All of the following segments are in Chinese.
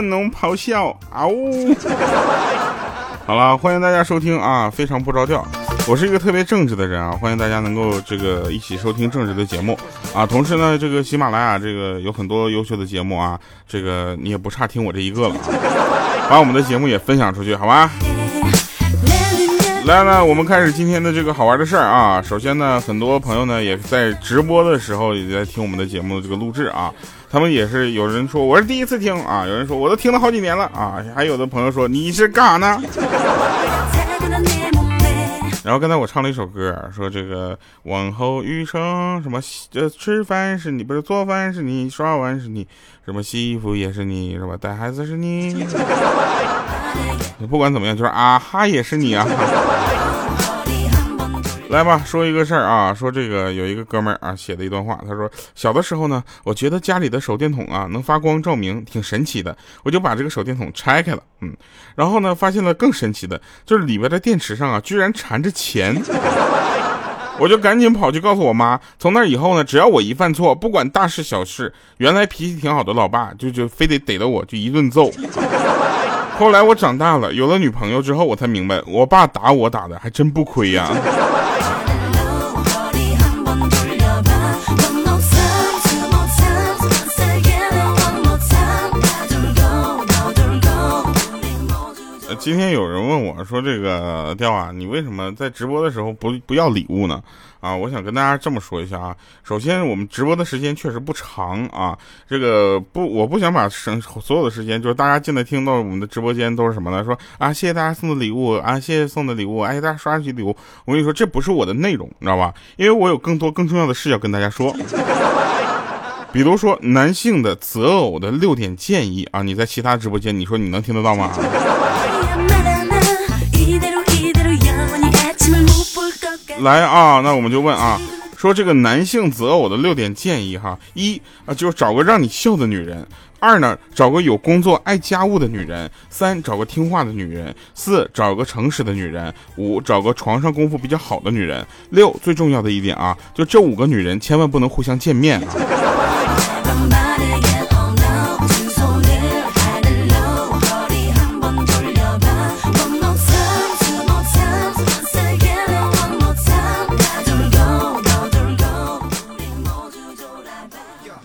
恶龙咆哮，嗷呜！好了，欢迎大家收听啊，非常不着调。我是一个特别正直的人啊，欢迎大家能够这个一起收听正直的节目啊。同时呢，这个喜马拉雅这个有很多优秀的节目啊，这个你也不差听我这一个了啊，把我们的节目也分享出去，好吧？来呢，我们开始今天的这个好玩的事儿啊。首先呢，很多朋友呢也在直播的时候也在听我们的节目的这个录制啊。他们也是有人说我是第一次听啊，有人说我都听了好几年了啊，还有的朋友说你是干啥呢？然后刚才我唱了一首歌，说这个往后余生什么呃吃饭是你不是做饭是你刷碗是你什么洗衣服也是你是吧带孩子是你，不管怎么样就是啊哈也是你啊。来吧，说一个事儿啊，说这个有一个哥们儿啊写的一段话，他说小的时候呢，我觉得家里的手电筒啊能发光照明，挺神奇的，我就把这个手电筒拆开了，嗯，然后呢发现了更神奇的，就是里边的电池上啊居然缠着钱，我就赶紧跑去告诉我妈，从那以后呢，只要我一犯错，不管大事小事，原来脾气挺好的老爸就就非得逮着我就一顿揍。后来我长大了，有了女朋友之后，我才明白，我爸打我打的还真不亏呀。今天有人问我说：“这个调啊，你为什么在直播的时候不不要礼物呢？”啊，我想跟大家这么说一下啊。首先，我们直播的时间确实不长啊。这个不，我不想把省所有的时间，就是大家进来听到我们的直播间都是什么呢？说啊，谢谢大家送的礼物啊，谢谢送的礼物，哎，大家刷上去礼物。我跟你说，这不是我的内容，你知道吧？因为我有更多更重要的事要跟大家说。比如说，男性的择偶的六点建议啊，你在其他直播间，你说你能听得到吗？来啊，那我们就问啊，说这个男性择偶的六点建议哈，一啊，就是找个让你笑的女人；二呢，找个有工作、爱家务的女人；三，找个听话的女人；四，找个诚实的女人；五，找个床上功夫比较好的女人；六，最重要的一点啊，就这五个女人千万不能互相见面啊。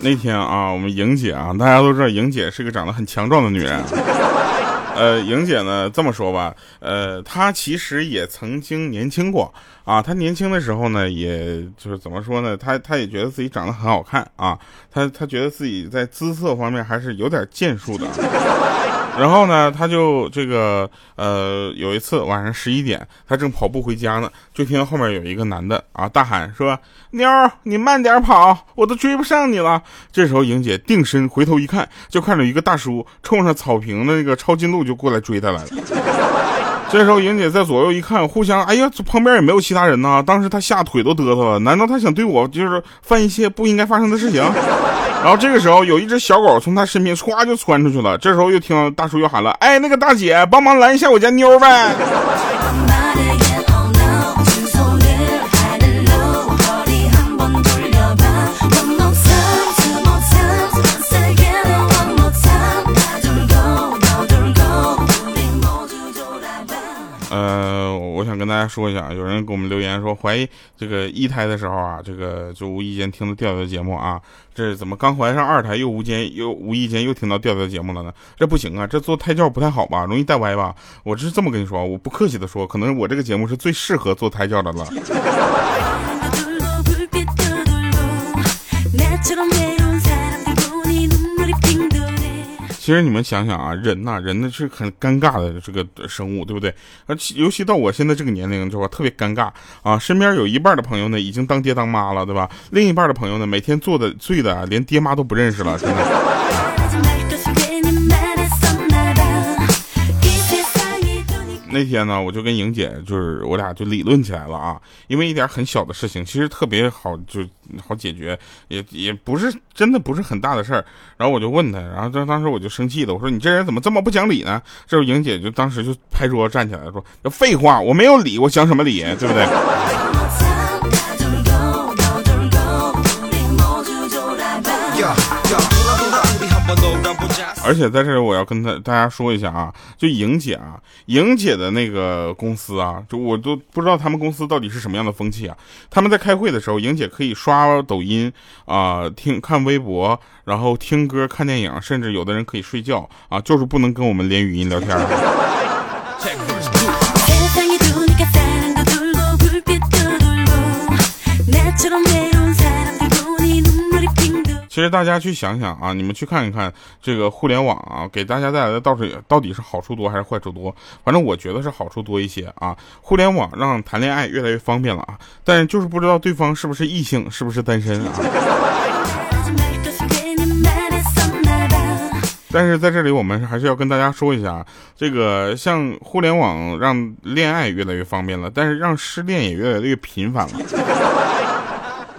那天啊，我们莹姐啊，大家都知道莹姐是个长得很强壮的女人。呃，莹姐呢这么说吧，呃，她其实也曾经年轻过啊。她年轻的时候呢，也就是怎么说呢，她她也觉得自己长得很好看啊。她她觉得自己在姿色方面还是有点建树的。然后呢，他就这个呃，有一次晚上十一点，他正跑步回家呢，就听到后面有一个男的啊大喊说：“妞，你慢点跑，我都追不上你了。”这时候莹姐定身回头一看，就看着一个大叔冲上草坪的那个抄近路就过来追她来了。这时候莹姐在左右一看，互相哎呀，旁边也没有其他人呐。当时她吓腿都嘚瑟了，难道他想对我就是犯一些不应该发生的事情？然后这个时候，有一只小狗从他身边唰就窜出去了。这时候又听到大叔又喊了：“哎，那个大姐，帮忙拦一下我家妞呗！”跟大家说一下，有人给我们留言说，怀疑这个一胎的时候啊，这个就无意间听到调调节目啊，这怎么刚怀上二胎又无间又无意间又听到调调节目了呢？这不行啊，这做胎教不太好吧，容易带歪吧？我是这么跟你说，我不客气的说，可能我这个节目是最适合做胎教的了。其实你们想想啊，人呐，人呢是很尴尬的这个生物，对不对？而尤其到我现在这个年龄，之后？特别尴尬啊！身边有一半的朋友呢，已经当爹当妈了，对吧？另一半的朋友呢，每天做的醉的，连爹妈都不认识了，真的。那天呢，我就跟莹姐，就是我俩就理论起来了啊，因为一点很小的事情，其实特别好，就好解决，也也不是真的不是很大的事儿。然后我就问她，然后当当时我就生气了，我说你这人怎么这么不讲理呢？这时候莹姐就当时就拍桌子站起来说：“废话，我没有理，我讲什么理，对不对？”而且在这里我要跟大大家说一下啊，就莹姐啊，莹姐的那个公司啊，就我都不知道他们公司到底是什么样的风气啊。他们在开会的时候，莹姐可以刷抖音啊，听看微博，然后听歌、看电影，甚至有的人可以睡觉啊，就是不能跟我们连语音聊天。其实大家去想想啊，你们去看一看这个互联网啊，给大家带来的到底到底是好处多还是坏处多？反正我觉得是好处多一些啊。互联网让谈恋爱越来越方便了啊，但是就是不知道对方是不是异性，是不是单身啊。但是在这里，我们还是要跟大家说一下，这个像互联网让恋爱越来越方便了，但是让失恋也越来越频繁了。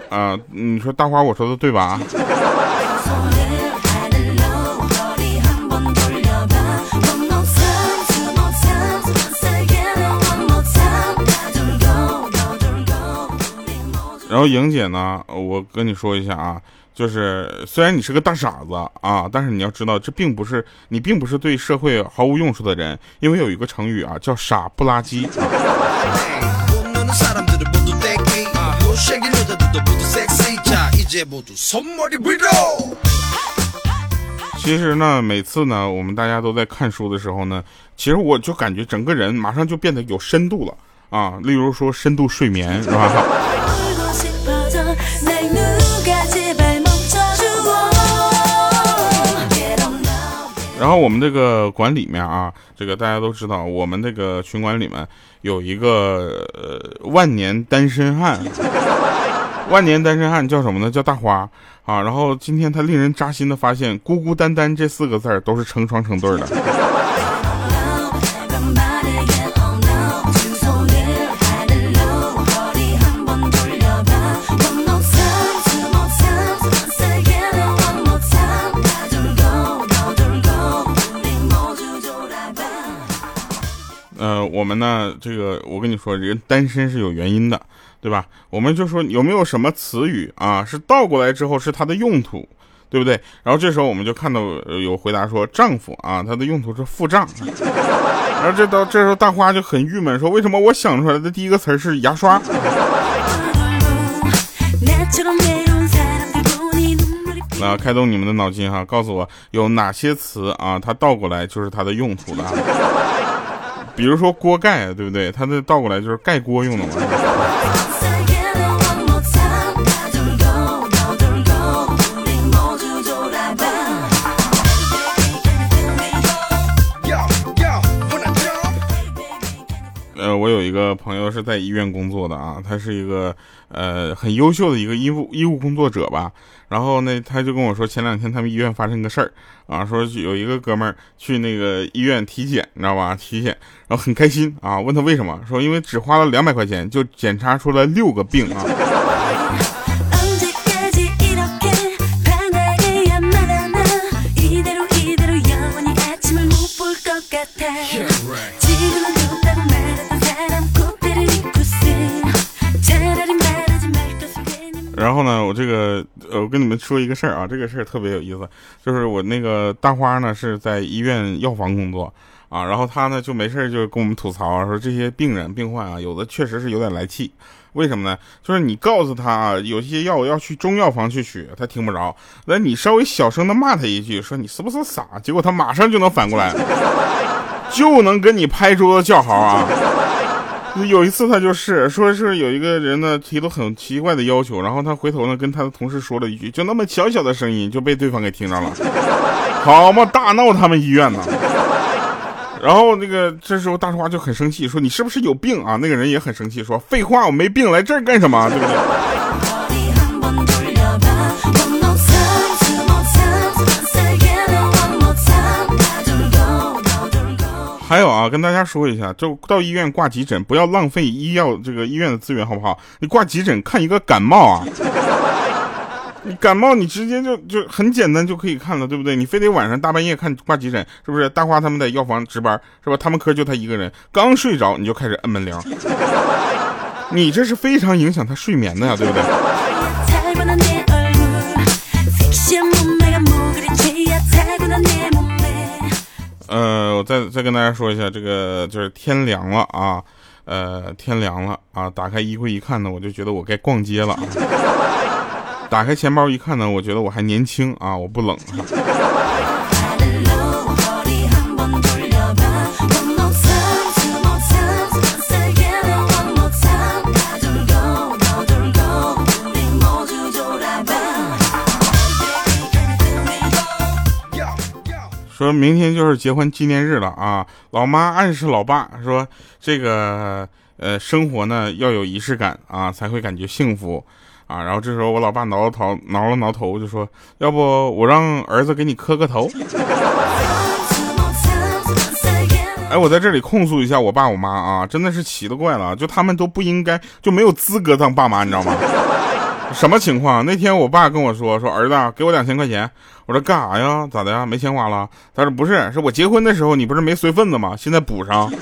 啊，你说大花，我说的对吧？然后莹姐呢，我跟你说一下啊，就是虽然你是个大傻子啊，但是你要知道，这并不是你并不是对社会毫无用处的人，因为有一个成语啊，叫傻不拉几。其实呢，每次呢，我们大家都在看书的时候呢，其实我就感觉整个人马上就变得有深度了啊。例如说深度睡眠，是吧？然后我们这个馆里面啊，这个大家都知道，我们这个群馆里面有一个呃万年单身汉。万年单身汉叫什么呢？叫大花啊！然后今天他令人扎心的发现，孤孤单单这四个字儿都是成双成对的。呃，我们呢，这个我跟你说，人单身是有原因的。对吧？我们就说有没有什么词语啊，是倒过来之后是它的用途，对不对？然后这时候我们就看到有回答说丈夫啊，它的用途是付账。然后这到这时候大花就很郁闷，说为什么我想出来的第一个词是牙刷？那开动你们的脑筋哈，告诉我有哪些词啊，它倒过来就是它的用途的。比如说锅盖，对不对？它的倒过来就是盖锅用的嘛。有一个朋友是在医院工作的啊，他是一个呃很优秀的一个医务医务工作者吧。然后呢，他就跟我说，前两天他们医院发生个事儿啊，说有一个哥们儿去那个医院体检，你知道吧？体检，然后很开心啊，问他为什么，说因为只花了两百块钱就检查出来六个病啊。然后呢，我这个呃，我跟你们说一个事儿啊，这个事儿特别有意思，就是我那个大花呢是在医院药房工作啊，然后他呢就没事就跟我们吐槽说这些病人病患啊，有的确实是有点来气，为什么呢？就是你告诉他啊，有些药要去中药房去取，他听不着，那你稍微小声的骂他一句，说你是不是傻？结果他马上就能反过来，就能跟你拍桌子叫好啊。有一次，他就是说是有一个人呢提了很奇怪的要求，然后他回头呢跟他的同事说了一句，就那么小小的声音就被对方给听着了，好嘛，大闹他们医院呢。然后那个这时候大花就很生气，说你是不是有病啊？那个人也很生气，说废话，我没病，来这儿干什么？对不对？还有啊，跟大家说一下，就到医院挂急诊，不要浪费医药这个医院的资源，好不好？你挂急诊看一个感冒啊，你感冒你直接就就很简单就可以看了，对不对？你非得晚上大半夜看挂急诊，是不是？大花他们在药房值班，是吧？他们科就他一个人，刚睡着你就开始摁门铃，你这是非常影响他睡眠的呀，对不对？呃，我再再跟大家说一下，这个就是天凉了啊，呃，天凉了啊，打开衣柜一看呢，我就觉得我该逛街了。打开钱包一看呢，我觉得我还年轻啊，我不冷。说明天就是结婚纪念日了啊！老妈暗示老爸说：“这个呃，生活呢要有仪式感啊，才会感觉幸福啊。”然后这时候我老爸挠了头，挠了挠头，就说：“要不我让儿子给你磕个头？”哎，我在这里控诉一下我爸我妈啊，真的是奇了怪了，就他们都不应该，就没有资格当爸妈，你知道吗？什么情况？那天我爸跟我说：“说儿子，给我两千块钱。”我说：“干啥呀？咋的呀？没钱花了？”他说：“不是，是我结婚的时候你不是没随份子吗？现在补上。”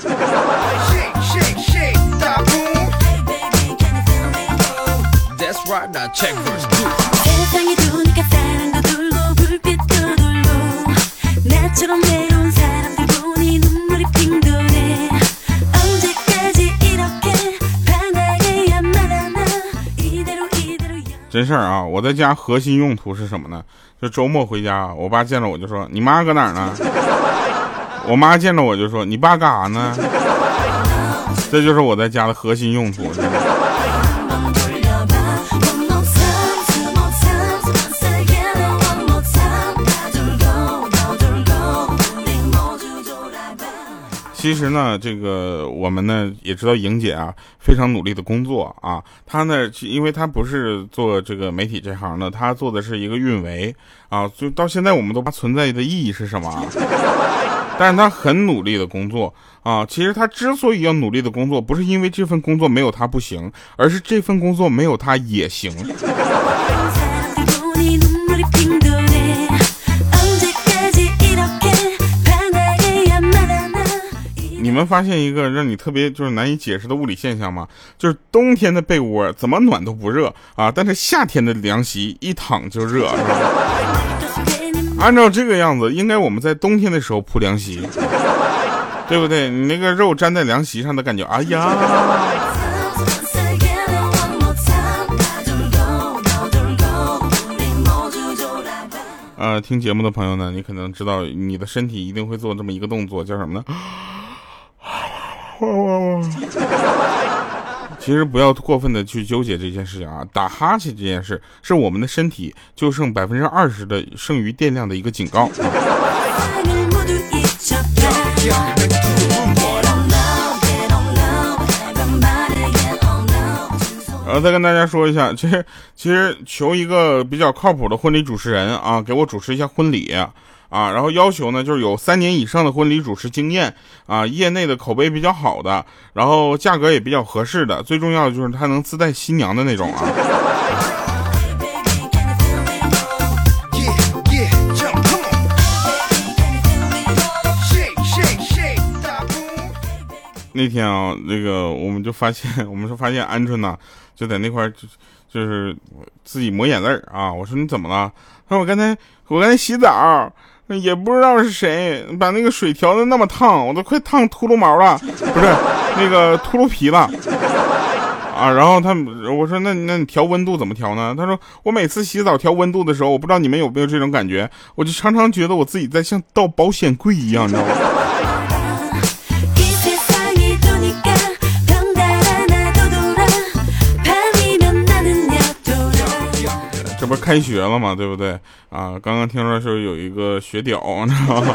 真事儿啊！我在家核心用途是什么呢？就周末回家，我爸见着我就说：“你妈搁哪儿呢？” 我妈见着我就说：“你爸干啥呢？”这就是我在家的核心用途。其实呢，这个我们呢也知道，莹姐啊非常努力的工作啊，她呢，因为她不是做这个媒体这行的，她做的是一个运维啊，就到现在我们都不存在的意义是什么？但是她很努力的工作啊，其实她之所以要努力的工作，不是因为这份工作没有她不行，而是这份工作没有她也行。们发现一个让你特别就是难以解释的物理现象吗？就是冬天的被窝怎么暖都不热啊，但是夏天的凉席一躺就热，是吧？按照这个样子，应该我们在冬天的时候铺凉席，对不对？你那个肉粘在凉席上的感觉，哎呀！呃，听节目的朋友呢，你可能知道，你的身体一定会做这么一个动作，叫什么呢？其实不要过分的去纠结这件事情啊，打哈欠这件事是我们的身体就剩百分之二十的剩余电量的一个警告。然后再跟大家说一下，其实其实求一个比较靠谱的婚礼主持人啊，给我主持一下婚礼。然后要求呢，就是有三年以上的婚礼主持经验啊，业内的口碑比较好的，然后价格也比较合适的，最重要的就是他能自带新娘的那种啊。那天啊，那个我们就发现，我们说发现鹌鹑呢，就在那块就就是自己抹眼泪啊。我说你怎么了？他说我刚才我刚才洗澡。也不知道是谁把那个水调的那么烫，我都快烫秃噜毛了，不是那个秃噜皮了啊！然后他我说那那你调温度怎么调呢？他说我每次洗澡调温度的时候，我不知道你们有没有这种感觉，我就常常觉得我自己在像到保险柜一样，你知道吗？开学了嘛，对不对啊？刚刚听说是有一个学屌，你知道吗？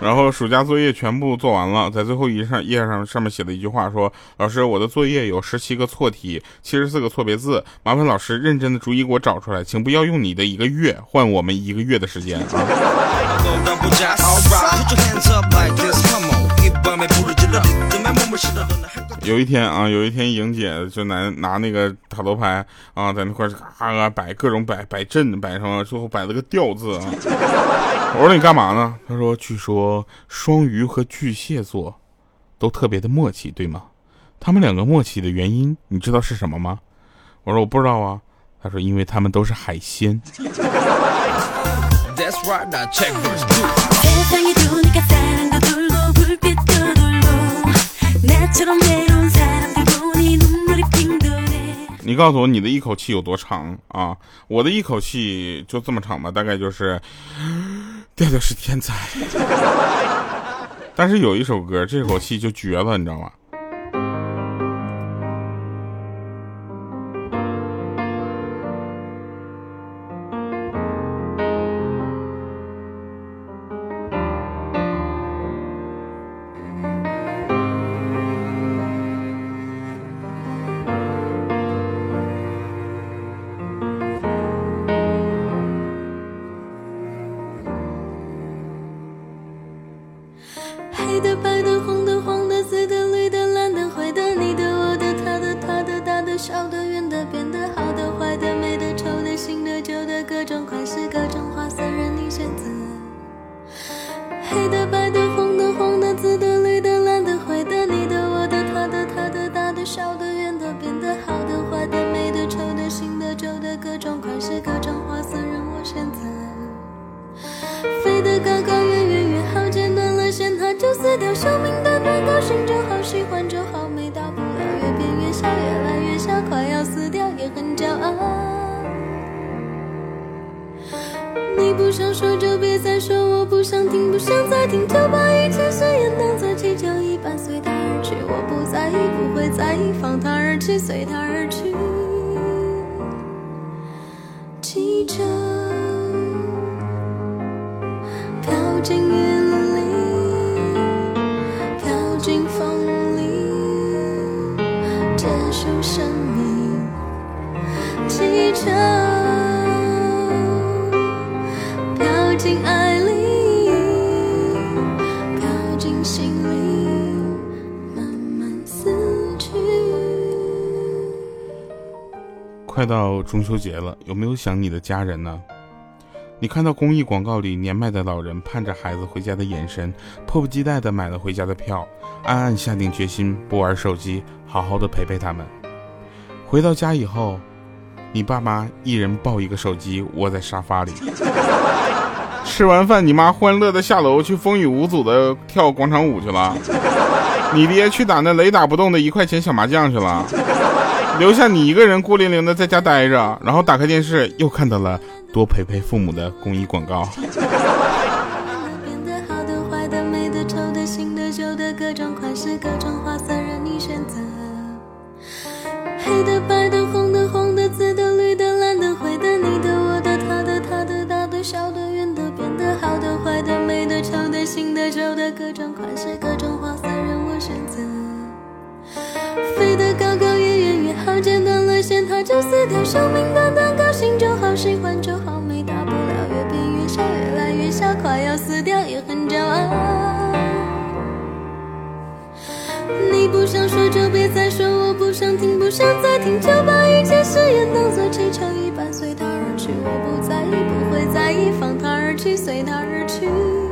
然后暑假作业全部做完了，在最后一上页上上面写了一句话，说：“老师，我的作业有十七个错题，七十四个错别字，麻烦老师认真的逐一给我找出来，请不要用你的一个月换我们一个月的时间啊。”有一天啊，有一天莹姐就拿拿那个塔罗牌啊，在那块嘎嘎摆各种摆摆阵，摆上了最后摆了个吊字啊。我说你干嘛呢？他说据说双鱼和巨蟹座都特别的默契，对吗？他们两个默契的原因你知道是什么吗？我说我不知道啊。他说因为他们都是海鲜。你告诉我你的一口气有多长啊？我的一口气就这么长吧大概就是 调调是天才。但是有一首歌这口气就绝了你知道吗？白的红你不想说就别再说，我不想听，不想再听，就把一切誓言当作气球一般随它而去。我不在意，不会在意，放它而去，随它而去。心里慢慢死去快到中秋节了，有没有想你的家人呢？你看到公益广告里年迈的老人盼着孩子回家的眼神，迫不及待地买了回家的票，暗暗下定决心不玩手机，好好的陪陪他们。回到家以后，你爸妈一人抱一个手机，窝在沙发里。吃完饭，你妈欢乐的下楼去风雨无阻的跳广场舞去了。你爹去打那雷打不动的一块钱小麻将去了。留下你一个人孤零零的在家待着，然后打开电视又看到了多陪陪父母的公益广告。黑的、白的、新的、旧的，各种款式、各种花色，任我选择。飞得高高远远也。好剪断了线，它就撕掉。生命短短，高兴就好，喜欢就好，没大不了。越变越小，越来越小，快要死掉也很骄傲。你不想说就别再说，我不想听，不想再听，就把一切誓言当作气球一般随它而去。我不在意，不会在意，放它而去，随它而去。